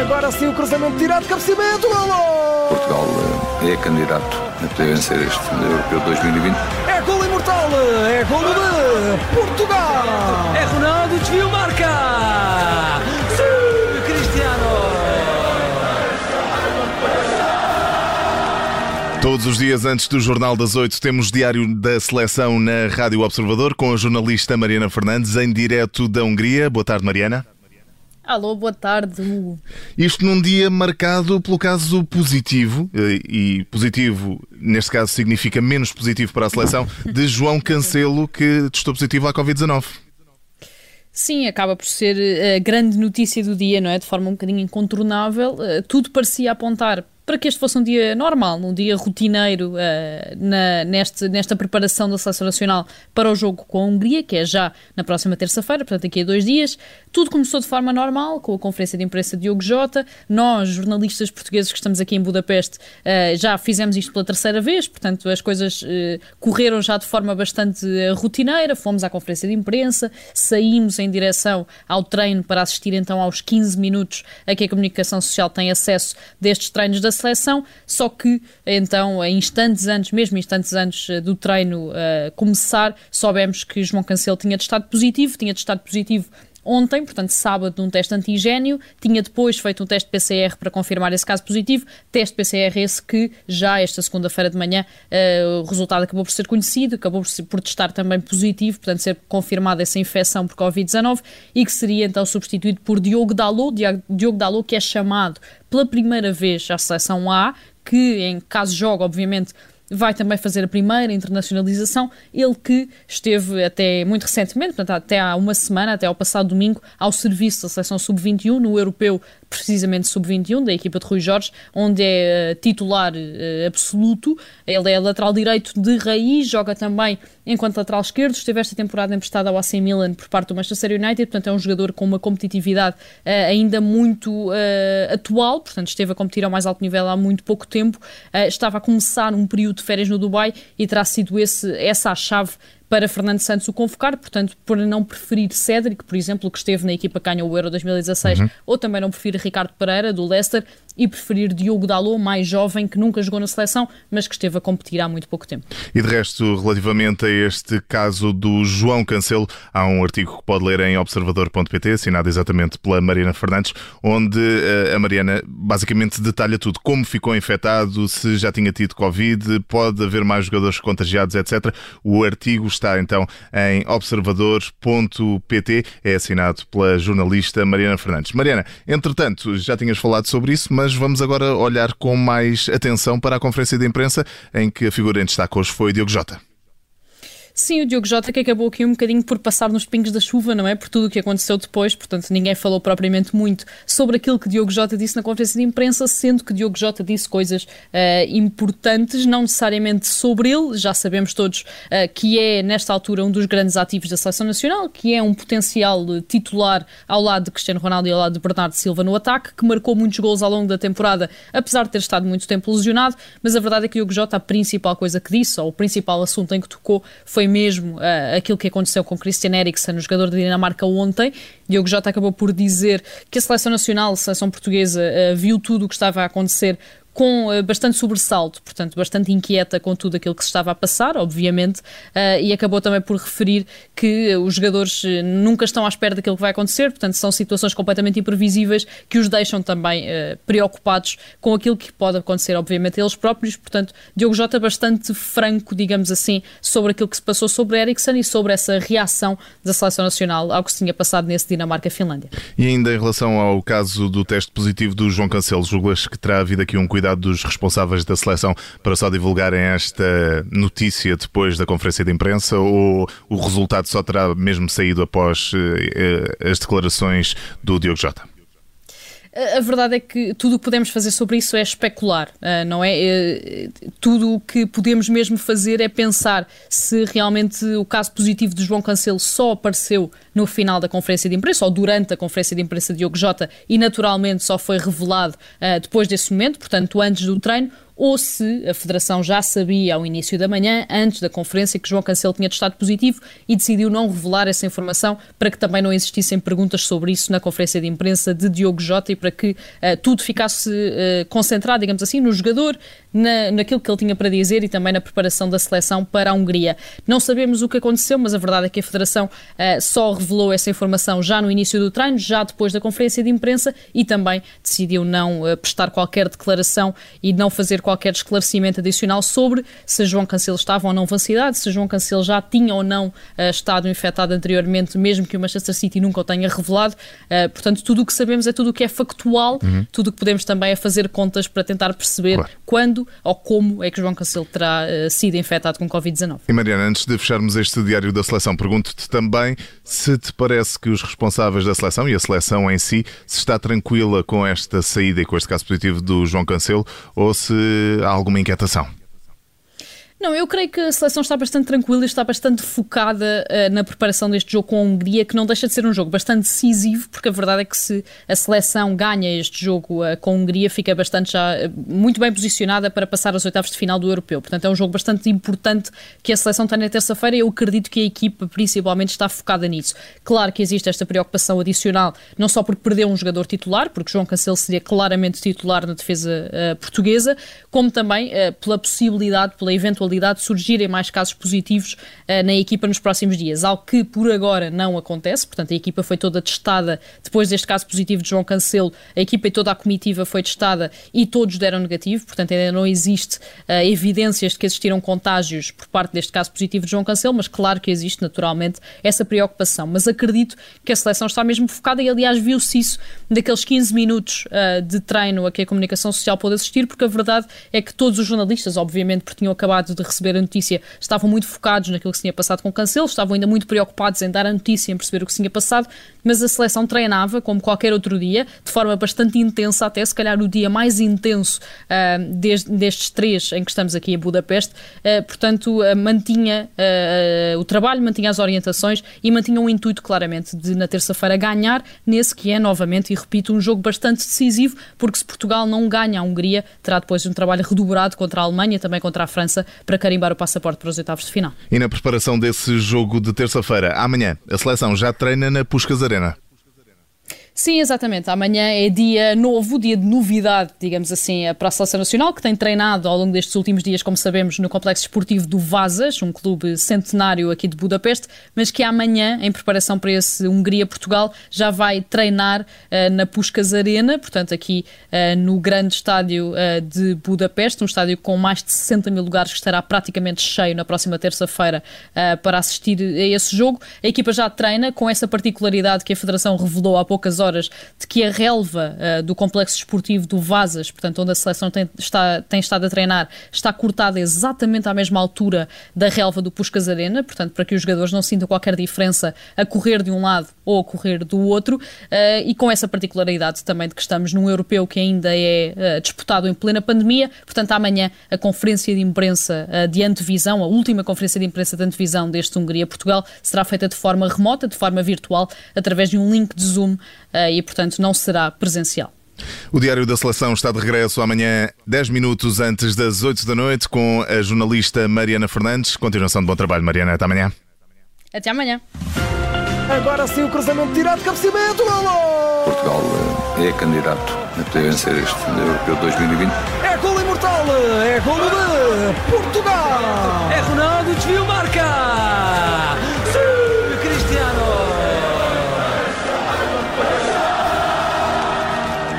Agora sim o cruzamento tirado, cabeceamento, golo! Portugal é candidato a poder vencer este Europeu 2020. É golo imortal, é golo de Portugal! É Ronaldo, desvio, marca! Sim, Cristiano! Todos os dias antes do Jornal das Oito temos Diário da Seleção na Rádio Observador com a jornalista Mariana Fernandes em direto da Hungria. Boa tarde, Mariana. Alô, boa tarde, Hugo. Isto num dia marcado pelo caso positivo, eh, e positivo neste caso significa menos positivo para a seleção, de João Cancelo, que testou positivo à Covid-19. Sim, acaba por ser a grande notícia do dia, não é? De forma um bocadinho incontornável. Eh, tudo parecia apontar para que este fosse um dia normal, um dia rotineiro uh, na, neste, nesta preparação da Seleção Nacional para o jogo com a Hungria, que é já na próxima terça-feira, portanto daqui a dois dias. Tudo começou de forma normal, com a conferência de imprensa de Diogo Jota. Nós, jornalistas portugueses que estamos aqui em Budapeste, uh, já fizemos isto pela terceira vez, portanto as coisas uh, correram já de forma bastante rotineira. Fomos à conferência de imprensa, saímos em direção ao treino para assistir então aos 15 minutos a que a comunicação social tem acesso destes treinos da seleção, só que então, em instantes antes, mesmo instantes antes eh, do treino uh, começar, soubemos que João Cancelo tinha testado positivo, tinha testado positivo ontem, portanto sábado, num teste antigênio, tinha depois feito um teste PCR para confirmar esse caso positivo, teste PCR esse que já esta segunda-feira de manhã uh, o resultado acabou por ser conhecido, acabou por, por testar também positivo, portanto ser confirmada essa infecção por Covid-19 e que seria então substituído por Diogo Dalot, Diogo Dalot que é chamado pela primeira vez à seleção A, que em caso joga, obviamente, vai também fazer a primeira internacionalização, ele que esteve até muito recentemente, portanto, até há uma semana, até ao passado domingo, ao serviço da seleção sub-21 no Europeu precisamente sub-21, da equipa de Rui Jorge, onde é uh, titular uh, absoluto. Ele é lateral direito de raiz, joga também enquanto lateral esquerdo. Esteve esta temporada emprestado ao AC Milan por parte do Manchester United, portanto é um jogador com uma competitividade uh, ainda muito atual, portanto esteve a competir ao mais alto nível há muito pouco tempo. estava a começar um período de férias no Dubai e terá sido esse, essa a chave para Fernando Santos o convocar, portanto, por não preferir Cédric, por exemplo, que esteve na equipa que ganhou o Euro 2016, uhum. ou também não preferir Ricardo Pereira, do Leicester, e preferir Diogo Dalot, mais jovem, que nunca jogou na seleção, mas que esteve a competir há muito pouco tempo. E de resto, relativamente a este caso do João Cancelo, há um artigo que pode ler em observador.pt, assinado exatamente pela Mariana Fernandes, onde eh, a Mariana basicamente detalha tudo, como ficou infectado, se já tinha tido Covid, pode haver mais jogadores contagiados, etc. O artigo está então em observador.pt, é assinado pela jornalista Mariana Fernandes. Mariana, entretanto, já tinhas falado sobre isso, mas vamos agora olhar com mais atenção para a conferência de imprensa em que a figura em destaque hoje foi Diogo Jota. Sim, o Diogo Jota que acabou aqui um bocadinho por passar nos pingos da chuva, não é? Por tudo o que aconteceu depois, portanto ninguém falou propriamente muito sobre aquilo que Diogo Jota disse na conferência de imprensa, sendo que Diogo Jota disse coisas uh, importantes, não necessariamente sobre ele, já sabemos todos uh, que é nesta altura um dos grandes ativos da Seleção Nacional, que é um potencial titular ao lado de Cristiano Ronaldo e ao lado de Bernardo Silva no ataque, que marcou muitos gols ao longo da temporada, apesar de ter estado muito tempo lesionado, mas a verdade é que Diogo Jota, a principal coisa que disse, ou o principal assunto em que tocou, foi mesmo uh, aquilo que aconteceu com Christian Eriksen, o jogador da Dinamarca, ontem. Diogo Jota acabou por dizer que a seleção nacional, a seleção portuguesa, uh, viu tudo o que estava a acontecer com uh, bastante sobressalto, portanto, bastante inquieta com tudo aquilo que se estava a passar, obviamente, uh, e acabou também por referir que os jogadores nunca estão à espera daquilo que vai acontecer, portanto, são situações completamente imprevisíveis que os deixam também preocupados com aquilo que pode acontecer, obviamente, eles próprios. Portanto, Diogo Jota bastante franco, digamos assim, sobre aquilo que se passou sobre Eriksen e sobre essa reação da seleção nacional ao que se tinha passado nesse Dinamarca-Finlândia. E ainda em relação ao caso do teste positivo do João Cancelo, julgas que terá havido aqui um cuidado dos responsáveis da seleção para só divulgarem esta notícia depois da conferência de imprensa ou o resultado só terá mesmo saído após eh, as declarações do Diogo Jota? A verdade é que tudo o que podemos fazer sobre isso é especular, ah, não é? Eh, tudo o que podemos mesmo fazer é pensar se realmente o caso positivo de João Cancelo só apareceu no final da conferência de imprensa ou durante a conferência de imprensa de Diogo Jota e naturalmente só foi revelado ah, depois desse momento, portanto antes do treino, ou se a Federação já sabia ao início da manhã, antes da conferência, que João Cancelo tinha testado positivo e decidiu não revelar essa informação para que também não existissem perguntas sobre isso na conferência de imprensa de Diogo Jota e para que uh, tudo ficasse uh, concentrado, digamos assim, no jogador, na, naquilo que ele tinha para dizer e também na preparação da seleção para a Hungria. Não sabemos o que aconteceu, mas a verdade é que a Federação uh, só revelou essa informação já no início do treino, já depois da conferência de imprensa e também decidiu não prestar qualquer declaração e não fazer qualquer esclarecimento adicional sobre se João Cancelo estava ou não vacinado, se João Cancelo já tinha ou não uh, estado infectado anteriormente, mesmo que o Manchester City nunca o tenha revelado. Uh, portanto, tudo o que sabemos é tudo o que é factual, uhum. tudo o que podemos também é fazer contas para tentar perceber claro. quando ou como é que João Cancelo terá uh, sido infectado com Covid-19. E Mariana, antes de fecharmos este diário da seleção, pergunto-te também se te parece que os responsáveis da seleção e a seleção em si se está tranquila com esta saída e com este caso positivo do João Cancelo ou se alguma inquietação? Não, eu creio que a seleção está bastante tranquila e está bastante focada uh, na preparação deste jogo com a Hungria, que não deixa de ser um jogo bastante decisivo, porque a verdade é que se a seleção ganha este jogo uh, com a Hungria, fica bastante já uh, muito bem posicionada para passar aos oitavos de final do Europeu. Portanto, é um jogo bastante importante que a seleção tem na terça-feira e eu acredito que a equipa principalmente está focada nisso. Claro que existe esta preocupação adicional, não só porque perdeu um jogador titular, porque João Cancelo seria claramente titular na defesa portuguesa, como também pela possibilidade, pela eventualidade probabilidade de surgirem mais casos positivos uh, na equipa nos próximos dias, algo que por agora não acontece. Portanto, a equipa foi toda testada depois deste caso positivo de João Cancelo, a equipa e toda a comitiva foi testada e todos deram negativo. Portanto, ainda não existe uh, evidências de que existiram contágios por parte deste caso positivo de João Cancelo, mas claro que existe naturalmente essa preocupação. Mas acredito que a seleção está mesmo focada e, aliás, viu-se isso daqueles 15 minutos uh, de treino a que a comunicação social pôde assistir, porque a verdade é que todos os jornalistas, obviamente, porque tinham acabado de receber a notícia, estavam muito focados naquilo que se tinha passado com o Cancelo, estavam ainda muito preocupados em dar a notícia, em perceber o que se tinha passado, mas a seleção treinava, como qualquer outro dia, de forma bastante intensa, até se calhar o dia mais intenso uh, desde, destes três em que estamos aqui em Budapeste. Uh, portanto, uh, mantinha o trabalho, mantinha as orientações e mantinha um intuito claramente de, na terça-feira, ganhar nesse que é, novamente, e repito, um jogo bastante decisivo, porque se Portugal não ganha a Hungria, terá depois um trabalho redobrado contra a Alemanha, também contra a França, para carimbar o passaporte para os oitavos de final. E na preparação desse jogo de terça-feira, amanhã, a seleção já treina na Puscas Arena. Sim, exatamente. Amanhã é dia novo, dia de novidade, digamos assim, para a Seleção Nacional, que tem treinado ao longo destes últimos dias, como sabemos, no Complexo Esportivo do Vazas, um clube centenário aqui de Budapeste, mas que amanhã, em preparação para esse Hungria-Portugal, já vai treinar uh, na Puskas Arena, portanto, aqui uh, no grande estádio uh, de Budapeste, um estádio com mais de 60 mil lugares, que estará praticamente cheio na próxima terça-feira para assistir a esse jogo. A equipa já treina com essa particularidade que a Federação revelou há poucas horas de que a relva uh, do complexo esportivo do Vazas, portanto, onde a seleção tem, está, tem estado a treinar, está cortada exatamente à mesma altura da relva do Puscas Arena, portanto, para que os jogadores não sintam qualquer diferença a correr de um lado ou a correr do outro, uh, e com essa particularidade também de que estamos num europeu que ainda é uh, disputado em plena pandemia, portanto, amanhã a conferência de imprensa de antevisão, a última conferência de imprensa de antevisão deste Hungria-Portugal, será feita de forma remota, de forma virtual, através de um link de Zoom e, portanto, não será presencial. O Diário da Seleção está de regresso amanhã, 10 minutos antes das 8 da noite, com a jornalista Mariana Fernandes. Continuação de bom trabalho, Mariana. Até amanhã. Até amanhã. Agora sim o cruzamento tirado, cabeceamento, golo! Portugal eh, é candidato a poder vencer este Europeu 2020. É golo imortal, é golo de Portugal! É Ronaldo, desvio, marca! Sim!